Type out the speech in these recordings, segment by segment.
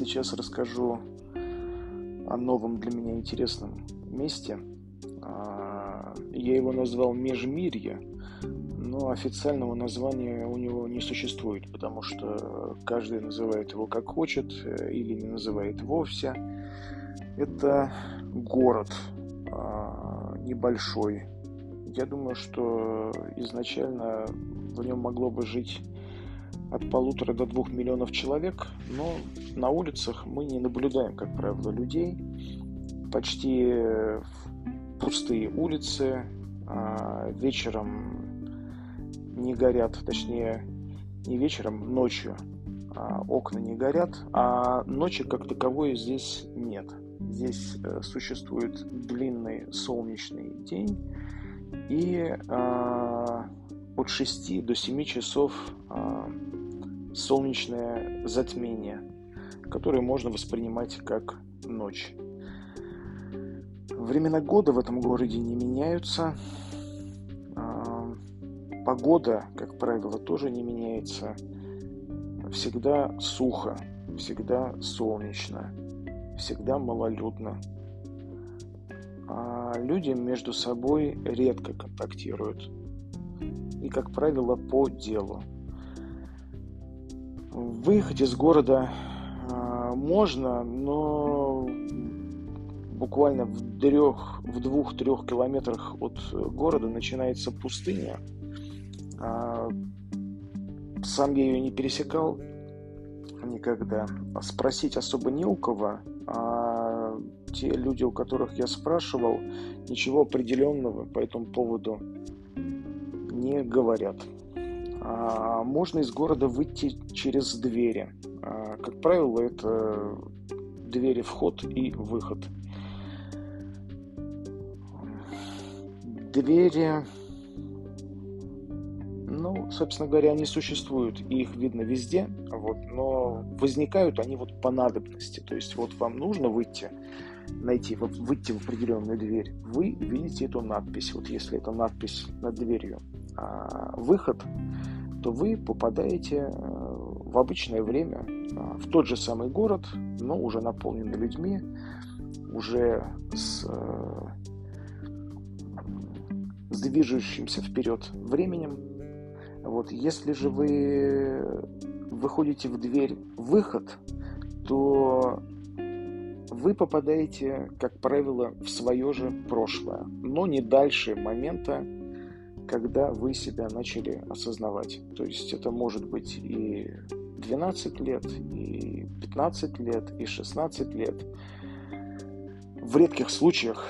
сейчас расскажу о новом для меня интересном месте. А, я его назвал Межмирье, но официального названия у него не существует, потому что каждый называет его как хочет э, или не называет вовсе. Это город а, небольшой. Я думаю, что изначально в нем могло бы жить от полутора до двух миллионов человек, но на улицах мы не наблюдаем, как правило, людей. Почти пустые улицы, а вечером не горят, точнее, не вечером, ночью а окна не горят, а ночи как таковой здесь нет. Здесь э, существует длинный солнечный день и э, от 6 до 7 часов э, солнечное затмение, которое можно воспринимать как ночь. Времена года в этом городе не меняются. А, погода, как правило, тоже не меняется. Всегда сухо, всегда солнечно, всегда малолюдно. А люди между собой редко контактируют. И, как правило, по делу. Выехать из города э, можно, но буквально в, трех, в двух-трех километрах от города начинается пустыня. Э, сам я ее не пересекал никогда. Спросить особо не у кого. А те люди, у которых я спрашивал, ничего определенного по этому поводу не говорят. А, можно из города выйти через двери. А, как правило, это двери вход и выход. Двери, ну, собственно говоря, они существуют, и их видно везде, вот, но возникают они вот по надобности. То есть вот вам нужно выйти, найти, вот выйти в определенную дверь, вы видите эту надпись. Вот если это надпись над дверью, а выход, то вы попадаете э, в обычное время э, в тот же самый город, но уже наполненный людьми, уже с, э, с движущимся вперед временем. Вот, если же вы выходите в дверь выход, то вы попадаете, как правило, в свое же прошлое, но не дальше момента, когда вы себя начали осознавать. То есть это может быть и 12 лет, и 15 лет, и 16 лет. В редких случаях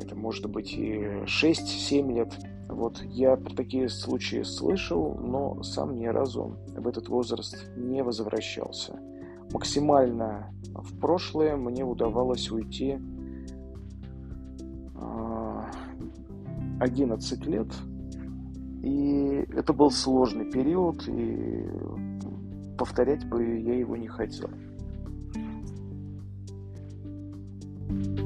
это может быть и 6-7 лет. Вот я про такие случаи слышал, но сам ни разу в этот возраст не возвращался. Максимально в прошлое мне удавалось уйти а, 11 лет, и это был сложный период, и повторять бы я его не хотел. thank you